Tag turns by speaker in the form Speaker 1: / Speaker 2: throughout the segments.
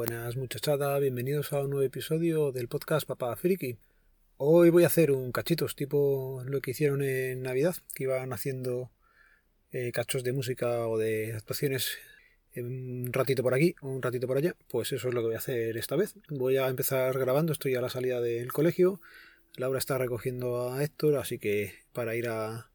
Speaker 1: Buenas muchachada, bienvenidos a un nuevo episodio del podcast Papá Friki. Hoy voy a hacer un cachitos, tipo lo que hicieron en Navidad, que iban haciendo eh, cachos de música o de actuaciones un ratito por aquí, un ratito por allá. Pues eso es lo que voy a hacer esta vez. Voy a empezar grabando, estoy a la salida del colegio. Laura está recogiendo a Héctor, así que para ir a,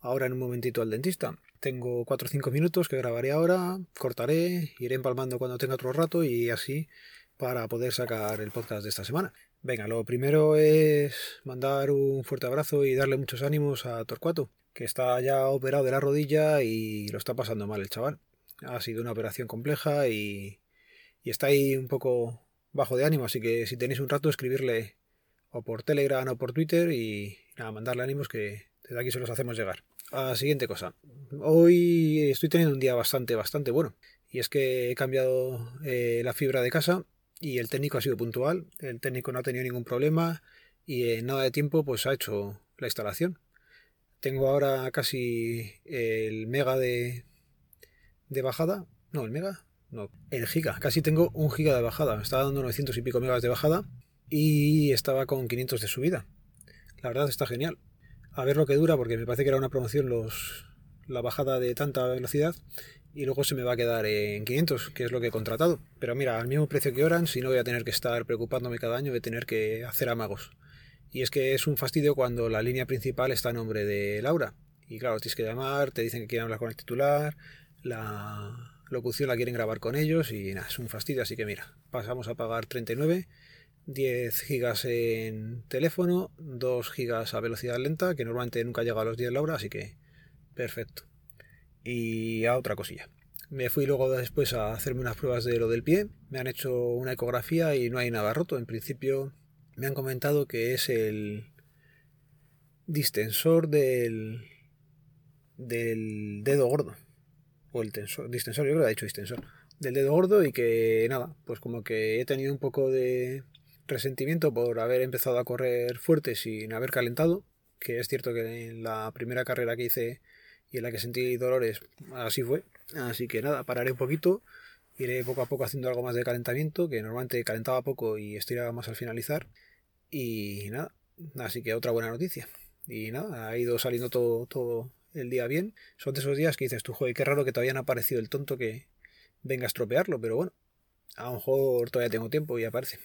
Speaker 1: ahora en un momentito al dentista. Tengo 4 o 5 minutos que grabaré ahora, cortaré, iré empalmando cuando tenga otro rato y así para poder sacar el podcast de esta semana. Venga, lo primero es mandar un fuerte abrazo y darle muchos ánimos a Torcuato, que está ya operado de la rodilla y lo está pasando mal el chaval. Ha sido una operación compleja y, y está ahí un poco bajo de ánimo, así que si tenéis un rato escribirle o por Telegram o por Twitter y nada, mandarle ánimos que desde aquí se los hacemos llegar. A siguiente cosa. Hoy estoy teniendo un día bastante, bastante bueno. Y es que he cambiado eh, la fibra de casa y el técnico ha sido puntual. El técnico no ha tenido ningún problema y en nada de tiempo pues ha hecho la instalación. Tengo ahora casi el mega de, de bajada. No, el mega. No, el giga. Casi tengo un giga de bajada. Me estaba dando 900 y pico megas de bajada y estaba con 500 de subida. La verdad está genial a ver lo que dura, porque me parece que era una promoción los, la bajada de tanta velocidad y luego se me va a quedar en 500, que es lo que he contratado. Pero mira, al mismo precio que Orange, si no voy a tener que estar preocupándome cada año de tener que hacer amagos. Y es que es un fastidio cuando la línea principal está a nombre de Laura. Y claro, tienes que llamar, te dicen que quieren hablar con el titular, la locución la quieren grabar con ellos y nada, es un fastidio. Así que mira, pasamos a pagar 39 10 gigas en teléfono, 2 gigas a velocidad lenta, que normalmente nunca llega a los 10 la hora, así que perfecto. Y a otra cosilla. Me fui luego después a hacerme unas pruebas de lo del pie, me han hecho una ecografía y no hay nada roto. En principio me han comentado que es el distensor del, del dedo gordo. O el tensor, distensor, yo creo que ha dicho distensor. Del dedo gordo y que nada, pues como que he tenido un poco de resentimiento por haber empezado a correr fuerte sin haber calentado, que es cierto que en la primera carrera que hice y en la que sentí dolores, así fue. Así que nada, pararé un poquito, iré poco a poco haciendo algo más de calentamiento, que normalmente calentaba poco y estiraba más al finalizar. Y nada, así que otra buena noticia. Y nada, ha ido saliendo todo, todo el día bien. Son de esos días que dices tú, joder, qué raro que todavía no ha aparecido el tonto que venga a estropearlo, pero bueno, a lo mejor todavía tengo tiempo y aparece.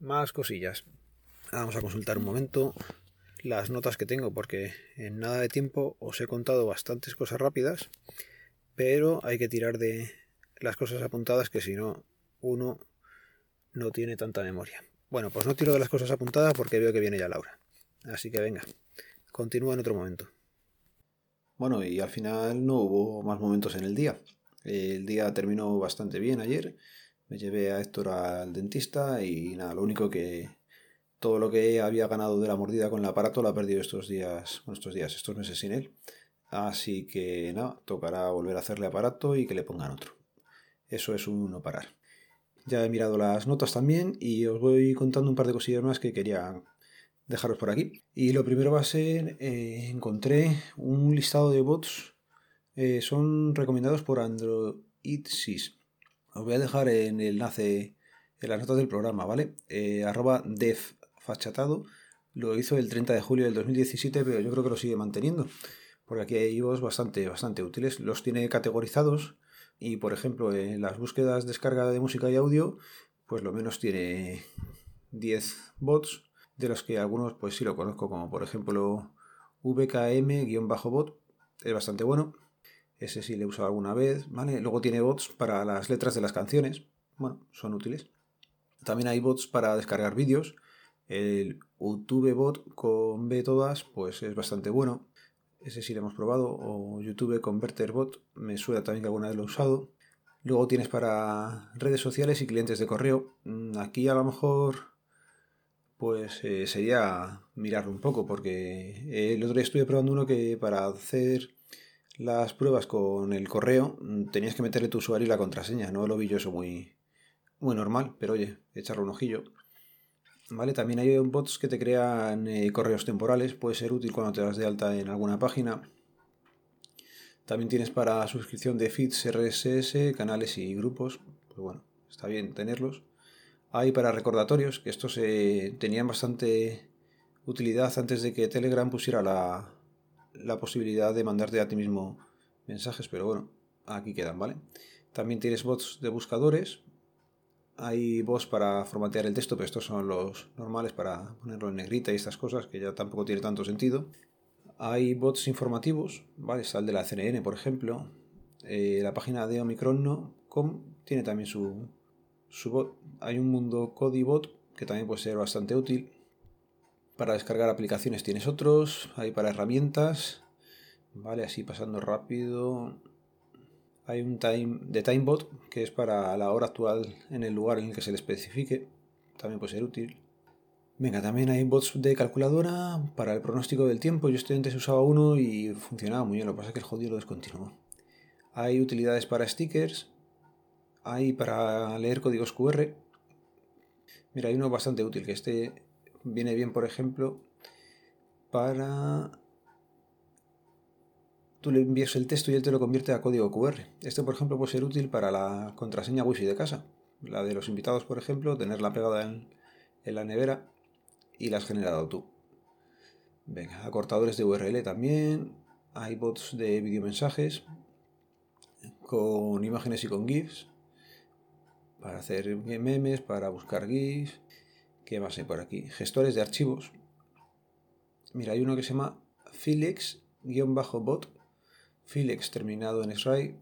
Speaker 1: Más cosillas. Vamos a consultar un momento las notas que tengo porque en nada de tiempo os he contado bastantes cosas rápidas, pero hay que tirar de las cosas apuntadas que si no uno no tiene tanta memoria. Bueno, pues no tiro de las cosas apuntadas porque veo que viene ya Laura. Así que venga, continúa en otro momento. Bueno, y al final no hubo más momentos en el día. El día terminó bastante bien ayer me llevé a Héctor al dentista y nada, lo único que todo lo que había ganado de la mordida con el aparato lo ha perdido estos días, estos días, estos meses sin él. Así que nada, tocará volver a hacerle aparato y que le pongan otro. Eso es un no parar. Ya he mirado las notas también y os voy contando un par de cosillas más que quería dejaros por aquí. Y lo primero va a ser, eh, encontré un listado de bots, eh, son recomendados por Android. Os voy a dejar en el enlace en las notas del programa, ¿vale? Eh, arroba defachatado. Lo hizo el 30 de julio del 2017, pero yo creo que lo sigue manteniendo. Porque aquí hay IVOs bastante, bastante útiles. Los tiene categorizados. Y por ejemplo, en las búsquedas descarga de música y audio, pues lo menos tiene 10 bots, de los que algunos pues sí lo conozco, como por ejemplo VKM-bot, es bastante bueno. Ese sí le he usado alguna vez, ¿vale? Luego tiene bots para las letras de las canciones. Bueno, son útiles. También hay bots para descargar vídeos. El YouTube bot con B todas, pues es bastante bueno. Ese sí lo hemos probado. O YouTube Converter Bot, me suena también que alguna vez lo he usado. Luego tienes para redes sociales y clientes de correo. Mm, aquí a lo mejor pues eh, sería mirarlo un poco, porque el otro día estuve probando uno que para hacer las pruebas con el correo, mm, tenías que meterle tu usuario y la contraseña. No lo vi yo eso muy, muy normal, pero oye, echarle un ojillo. ¿Vale? También hay bots que te crean eh, correos temporales, puede ser útil cuando te das de alta en alguna página. También tienes para suscripción de feeds RSS, canales y grupos. Pues bueno, está bien tenerlos. Hay para recordatorios, que estos eh, tenían bastante utilidad antes de que Telegram pusiera la, la posibilidad de mandarte a ti mismo mensajes, pero bueno, aquí quedan, ¿vale? También tienes bots de buscadores. Hay bots para formatear el texto, pero estos son los normales para ponerlo en negrita y estas cosas, que ya tampoco tiene tanto sentido. Hay bots informativos, ¿vale? Está el de la CNN, por ejemplo. Eh, la página de Omicron.com tiene también su, su bot. Hay un mundo Codibot que también puede ser bastante útil. Para descargar aplicaciones tienes otros. Hay para herramientas. Vale, así pasando rápido. Hay un time de timebot que es para la hora actual en el lugar en el que se le especifique. También puede ser útil. Venga, también hay bots de calculadora para el pronóstico del tiempo. Yo estoy antes usaba uno y funcionaba muy bien. Lo que pasa es que el jodido lo descontinuó. Hay utilidades para stickers. Hay para leer códigos QR. Mira, hay uno bastante útil que este viene bien, por ejemplo, para tú le envías el texto y él te lo convierte a código QR. Este, por ejemplo, puede ser útil para la contraseña Wi-Fi de casa. La de los invitados, por ejemplo, tenerla pegada en, la nevera y la has generado tú. Venga, acortadores de URL también. Hay bots de videomensajes con imágenes y con GIFs para hacer memes, para buscar GIFs. ¿Qué más hay por aquí? Gestores de archivos. Mira, hay uno que se llama Filex-bot Filex terminado en X-Ray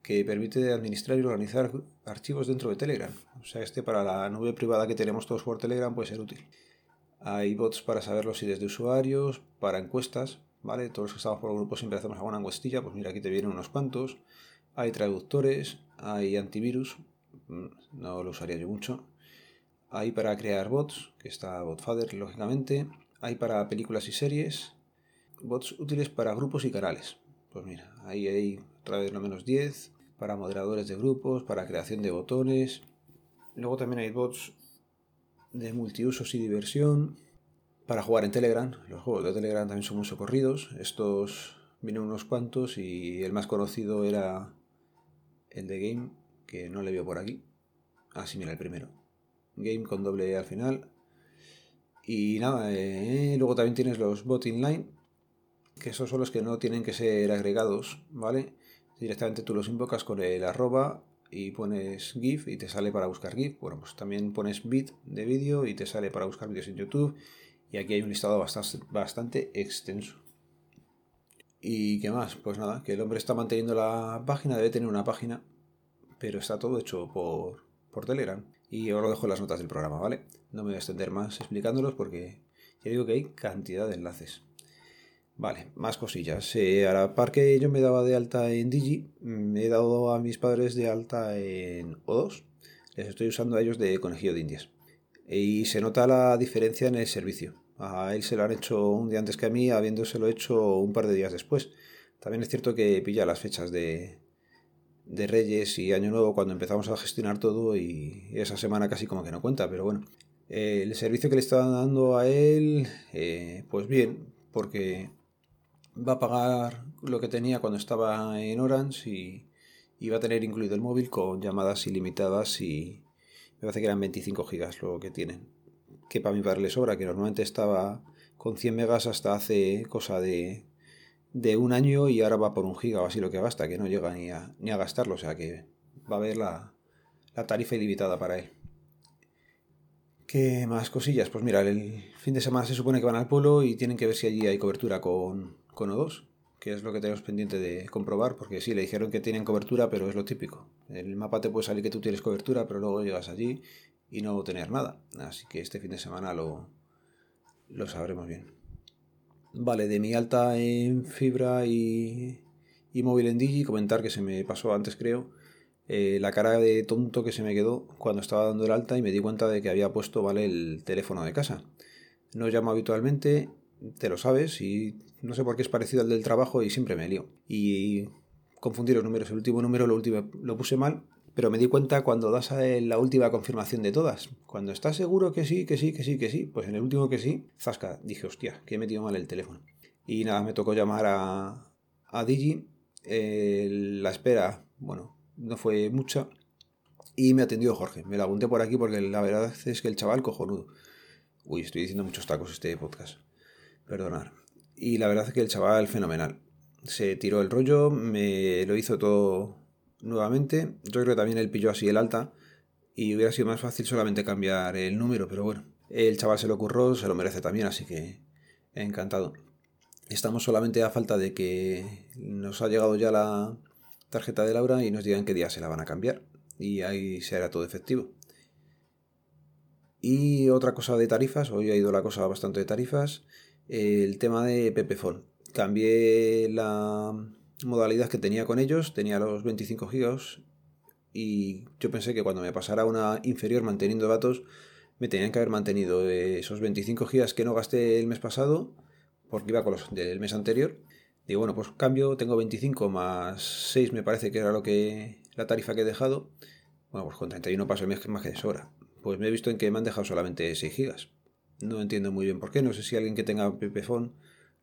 Speaker 1: que permite administrar y organizar archivos dentro de Telegram. O sea, este para la nube privada que tenemos todos por Telegram puede ser útil. Hay bots para saberlo si desde usuarios, para encuestas, ¿vale? Todos los que estamos por el grupo siempre hacemos alguna encuestilla, pues mira, aquí te vienen unos cuantos. Hay traductores, hay antivirus, mm, no lo usaría yo mucho. Hay para crear bots, que está Botfather, lógicamente. Hay para películas y series. Bots útiles para grupos y canales. Pues mira, ahí hay otra vez lo menos 10 para moderadores de grupos, para creación de botones. Luego también hay bots de multiusos y diversión para jugar en Telegram. Los juegos de Telegram también son muy socorridos. Estos vienen unos cuantos y el más conocido era el de Game, que no le veo por aquí. Ah, sí, mira, el primero. Game con doble E al final. Y nada, eh, luego también tienes los bot inline, que esos son los que no tienen que ser agregados, ¿vale? Directamente tú los invocas con el arroba y pones GIF y te sale para buscar GIF. Bueno, pues también pones bit de vídeo y te sale para buscar vídeos en YouTube. Y aquí hay un listado bastante, bastante extenso. ¿Y qué más? Pues nada, que el hombre está manteniendo la página, debe tener una página, pero está todo hecho por, por Telegram. Y ahora lo dejo en las notas del programa, ¿vale? No me voy a extender más explicándolos porque ya digo que hay cantidad de enlaces. Vale, más cosillas. Eh, a la par que yo me daba de alta en Digi, me he dado a mis padres de alta en O2. Les estoy usando a ellos de conejillo de indias. Y se nota la diferencia en el servicio. A él se lo han hecho un día antes que a mí, habiéndoselo hecho un par de días después. También es cierto que pilla las fechas de, de Reyes y Año Nuevo cuando empezamos a gestionar todo y esa semana casi como que no cuenta, pero bueno. el servicio que le estaban dando a él, eh, pues bien, porque va a pagar lo que tenía cuando estaba en Orange y, va a tener incluido el móvil con llamadas ilimitadas y me parece que eran 25 gigas lo que tienen. Que para mi padre le sobra, que normalmente estaba con 100 megas hasta hace cosa de, de un año y ahora va por un giga o así lo que basta, que no llega ni a, ni a gastarlo, o sea que va a haber la, la tarifa ilimitada para él. ¿Qué más cosillas? Pues mira, el fin de semana se supone que van al pueblo y tienen que ver si allí hay cobertura con, con O2, que es lo que tenemos pendiente de comprobar, porque sí, le dijeron que tienen cobertura, pero es lo típico. El mapa te puede salir que tú tienes cobertura, pero luego llegas allí y no tener nada. Así que este fin de semana lo, lo sabremos bien. Vale, de mi alta en fibra y, y móvil en Digi, comentar que se me pasó antes, creo, eh, la cara de tonto que se me quedó cuando estaba dando el alta y me di cuenta de que había puesto, vale, el teléfono de casa. No llamo habitualmente, te lo sabes y no sé por qué es parecido al del trabajo y siempre me lío. Y confundí los números. El último número lo, último, lo puse mal, pero me di cuenta cuando das la última confirmación de todas. Cuando estás seguro que sí, que sí, que sí, que sí, pues en el último que sí, zasca, dije, hostia, que he metido mal el teléfono. Y nada, me tocó llamar a, a Digi. la espera, bueno, no fue mucha. Y me atendió Jorge. Me lo apunté por aquí porque la verdad es que el chaval cojonudo. Uy, estoy diciendo muchos tacos este podcast. Perdonad. Y la verdad es que el chaval fenomenal. Se tiró el rollo, me lo hizo todo nuevamente. Yo creo que también él pilló así el alta y hubiera sido más fácil solamente cambiar el número, pero bueno, el chaval se lo ocurrió, se lo merece también, así que encantado. Estamos solamente a falta de que nos ha llegado ya la tarjeta de Laura y nos digan qué día se la van a cambiar y ahí será todo efectivo. Y otra cosa de tarifas, hoy ha ido la cosa bastante de tarifas, el tema de Pepefon. Cambié la modalidad que tenía con ellos, tenía los 25 gigas y yo pensé que cuando me pasara una inferior manteniendo datos me tenían que haber mantenido esos 25 gigas que no gasté el mes pasado porque iba con los del mes anterior. Digo, bueno, pues cambio, tengo 25 más 6 me parece que era lo que la tarifa que he dejado. Bueno, pues con 31 paso el mes más que de sobra. Pues me he visto en que me han dejado solamente 6 gigas. No entiendo muy bien por qué, no sé si alguien que tenga Pepefon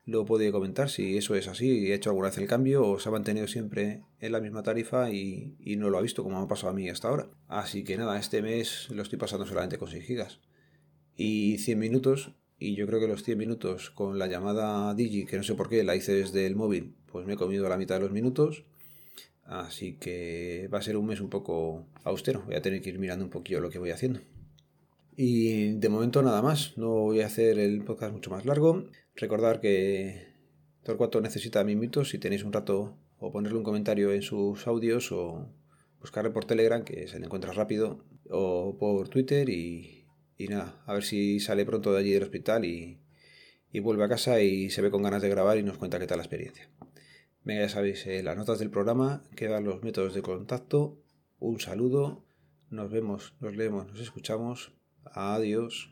Speaker 1: lo puede comentar si eso es así, he hecho alguna vez el cambio o se ha mantenido siempre en la misma tarifa y, no lo ha visto como me ha pasado a mí hasta ahora. Así que nada, este mes lo estoy pasando solamente con 6 gigas. Y 100 minutos, y yo creo que los 100 minutos con la llamada Digi, que no sé por qué, la hice desde el móvil, pues me he comido la mitad de los minutos. Así que va a ser un mes un poco austero, voy a tener que ir mirando un poquillo lo que voy haciendo. Y de momento nada más, no voy a hacer el podcast mucho más largo. Recordar que Torcuato necesita minutos si tenéis un rato o ponerle un comentario en sus audios o buscarle por Telegram que se le encuentra rápido o por Twitter y, nada, a ver si sale pronto de allí del hospital y, y, vuelve a casa y se ve con ganas de grabar y nos cuenta qué tal la experiencia. Venga, ya sabéis, en las notas del programa quedan los métodos de contacto. Un saludo, nos vemos, nos leemos, nos escuchamos. Adiós.